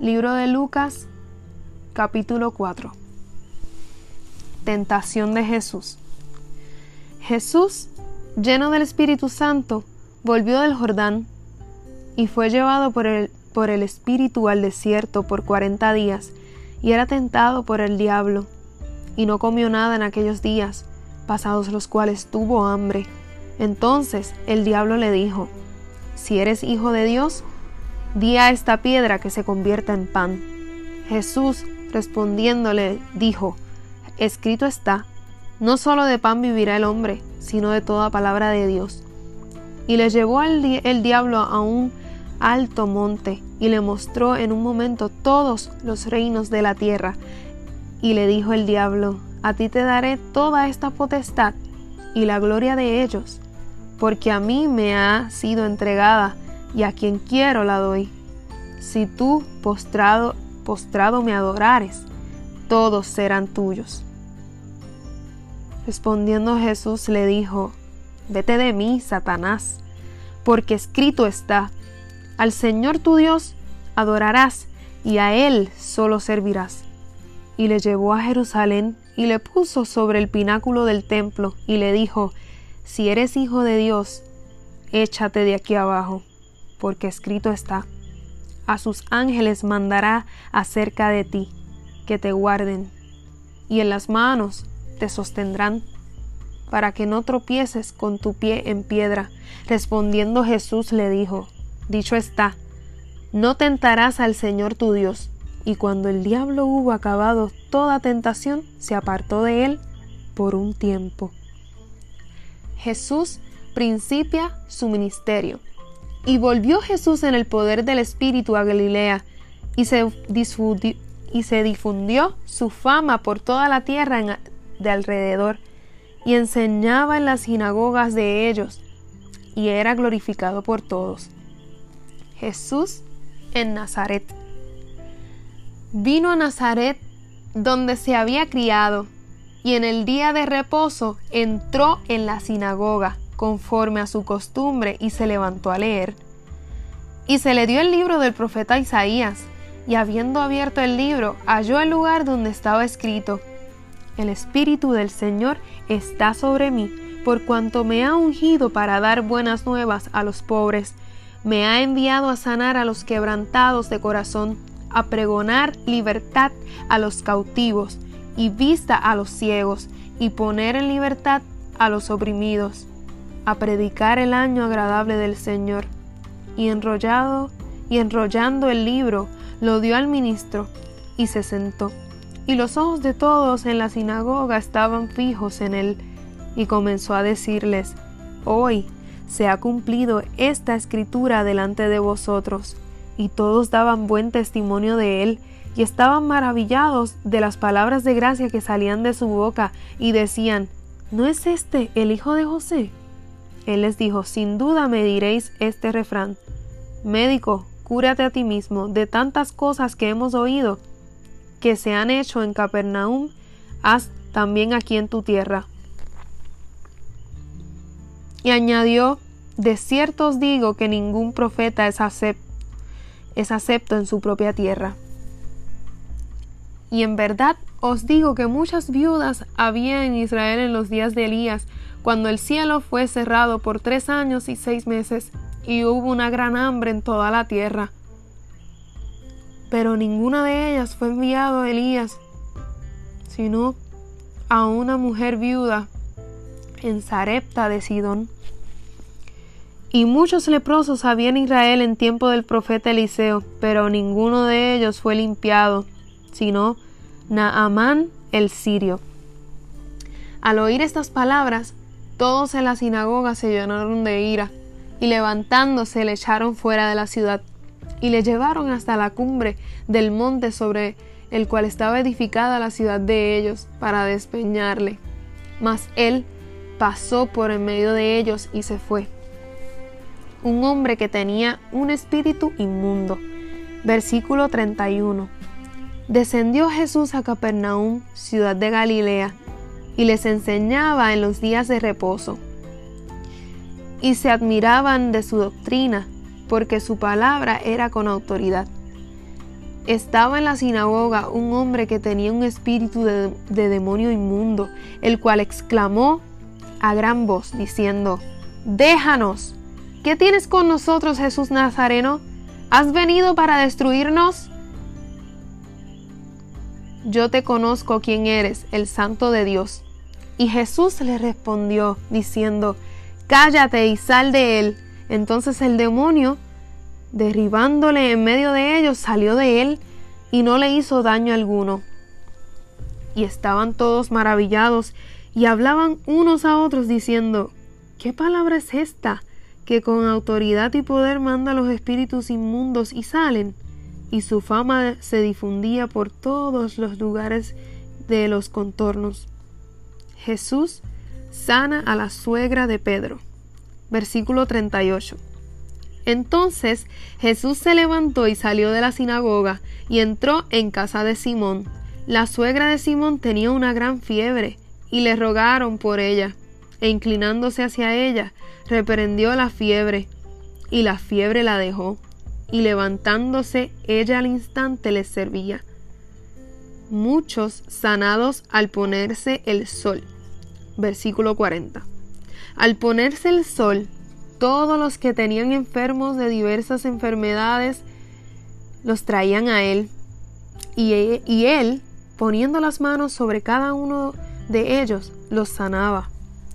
Libro de Lucas, capítulo 4. Tentación de Jesús. Jesús, lleno del Espíritu Santo, volvió del Jordán y fue llevado por el, por el Espíritu al desierto por cuarenta días, y era tentado por el diablo, y no comió nada en aquellos días, pasados los cuales tuvo hambre. Entonces el diablo le dijo, Si eres hijo de Dios, di a esta piedra que se convierta en pan. Jesús, respondiéndole, dijo, Escrito está, no solo de pan vivirá el hombre, sino de toda palabra de Dios. Y le llevó el diablo a un alto monte y le mostró en un momento todos los reinos de la tierra. Y le dijo el diablo, a ti te daré toda esta potestad y la gloria de ellos, porque a mí me ha sido entregada y a quien quiero la doy. Si tú postrado, postrado me adorares, todos serán tuyos. Respondiendo Jesús le dijo, Vete de mí, Satanás, porque escrito está, al Señor tu Dios adorarás y a Él solo servirás. Y le llevó a Jerusalén y le puso sobre el pináculo del templo y le dijo, Si eres hijo de Dios, échate de aquí abajo porque escrito está, a sus ángeles mandará acerca de ti, que te guarden, y en las manos te sostendrán, para que no tropieces con tu pie en piedra. Respondiendo Jesús le dijo, Dicho está, no tentarás al Señor tu Dios. Y cuando el diablo hubo acabado toda tentación, se apartó de él por un tiempo. Jesús principia su ministerio. Y volvió Jesús en el poder del Espíritu a Galilea, y se difundió, su fama por toda la tierra de alrededor, y enseñaba en las sinagogas de ellos, y era glorificado por todos. Jesús en Nazaret. Vino a Nazaret donde se había criado, y en el día de reposo entró en la sinagoga conforme a su costumbre, y se levantó a leer. Y se le dio el libro del profeta Isaías, y habiendo abierto el libro, halló el lugar donde estaba escrito, El Espíritu del Señor está sobre mí, por cuanto me ha ungido para dar buenas nuevas a los pobres, me ha enviado a sanar a los quebrantados de corazón, a pregonar libertad a los cautivos, y vista a los ciegos, y poner en libertad a los oprimidos a predicar el año agradable del Señor. Y enrollado y enrollando el libro, lo dio al ministro y se sentó. Y los ojos de todos en la sinagoga estaban fijos en él, y comenzó a decirles, Hoy se ha cumplido esta escritura delante de vosotros. Y todos daban buen testimonio de él, y estaban maravillados de las palabras de gracia que salían de su boca, y decían, ¿No es este el hijo de José? Él les dijo, sin duda me diréis este refrán, Médico, cúrate a ti mismo de tantas cosas que hemos oído que se han hecho en Capernaum, haz también aquí en tu tierra. Y añadió, de cierto os digo que ningún profeta es, es acepto en su propia tierra. Y en verdad os digo que muchas viudas había en Israel en los días de Elías, cuando el cielo fue cerrado por tres años y seis meses, y hubo una gran hambre en toda la tierra. Pero ninguna de ellas fue enviado a Elías, sino a una mujer viuda en Sarepta de Sidón. Y muchos leprosos había en Israel en tiempo del profeta Eliseo, pero ninguno de ellos fue limpiado, sino Naamán el sirio. Al oír estas palabras, todos en la sinagoga se llenaron de ira, y levantándose le echaron fuera de la ciudad, y le llevaron hasta la cumbre del monte sobre el cual estaba edificada la ciudad de ellos, para despeñarle. Mas él pasó por en medio de ellos y se fue. Un hombre que tenía un espíritu inmundo. Versículo 31. Descendió Jesús a Capernaum, ciudad de Galilea, y les enseñaba en los días de reposo. Y se admiraban de su doctrina, porque su palabra era con autoridad. estaba en la sinagoga un hombre que tenía un espíritu de, de, demonio inmundo, el cual exclamó a gran voz, diciendo, Déjanos, ¿qué tienes con nosotros, Jesús Nazareno? ¿Has venido para destruirnos? Yo te conozco quién eres, el santo de Dios. Y Jesús le respondió, diciendo, Cállate y sal de él. Entonces el demonio, derribándole en medio de ellos, salió de él y no le hizo daño alguno. Y estaban todos maravillados y hablaban unos a otros diciendo, ¿qué palabra es esta? que con autoridad y poder manda a los espíritus inmundos y salen. Y su fama se difundía por todos los lugares de los contornos. Jesús sana a la suegra de Pedro. Versículo 38. Entonces Jesús se levantó y salió de la sinagoga y entró en casa de Simón. La suegra de Simón tenía una gran fiebre y le rogaron por ella e inclinándose hacia ella, reprendió la fiebre, y la fiebre la dejó, y levantándose ella al instante les servía. Muchos sanados al ponerse el sol. Versículo 40. Al ponerse el sol, todos los que tenían enfermos de diversas enfermedades los traían a él, y, y él, poniendo las manos sobre cada uno de ellos, los sanaba.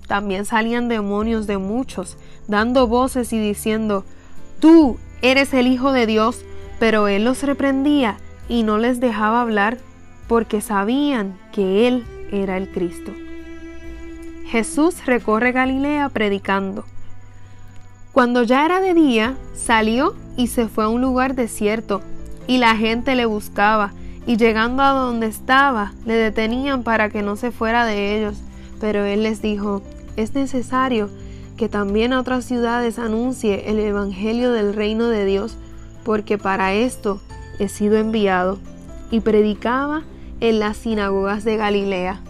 También salían demonios de muchos, dando voces y diciendo, Tú eres el Hijo de Dios, pero él los reprendía y no les dejaba hablar porque sabían que él era el Cristo. Jesús recorre Galilea predicando. Cuando ya era de día, salió y se fue a un lugar desierto, y la gente le buscaba, y llegando a donde estaba, le detenían para que no se fuera de ellos. Pero él les dijo, es necesario que también a otras ciudades anuncie el Evangelio del reino de Dios, porque para esto he sido enviado. Y predicaba en las sinagogas de Galilea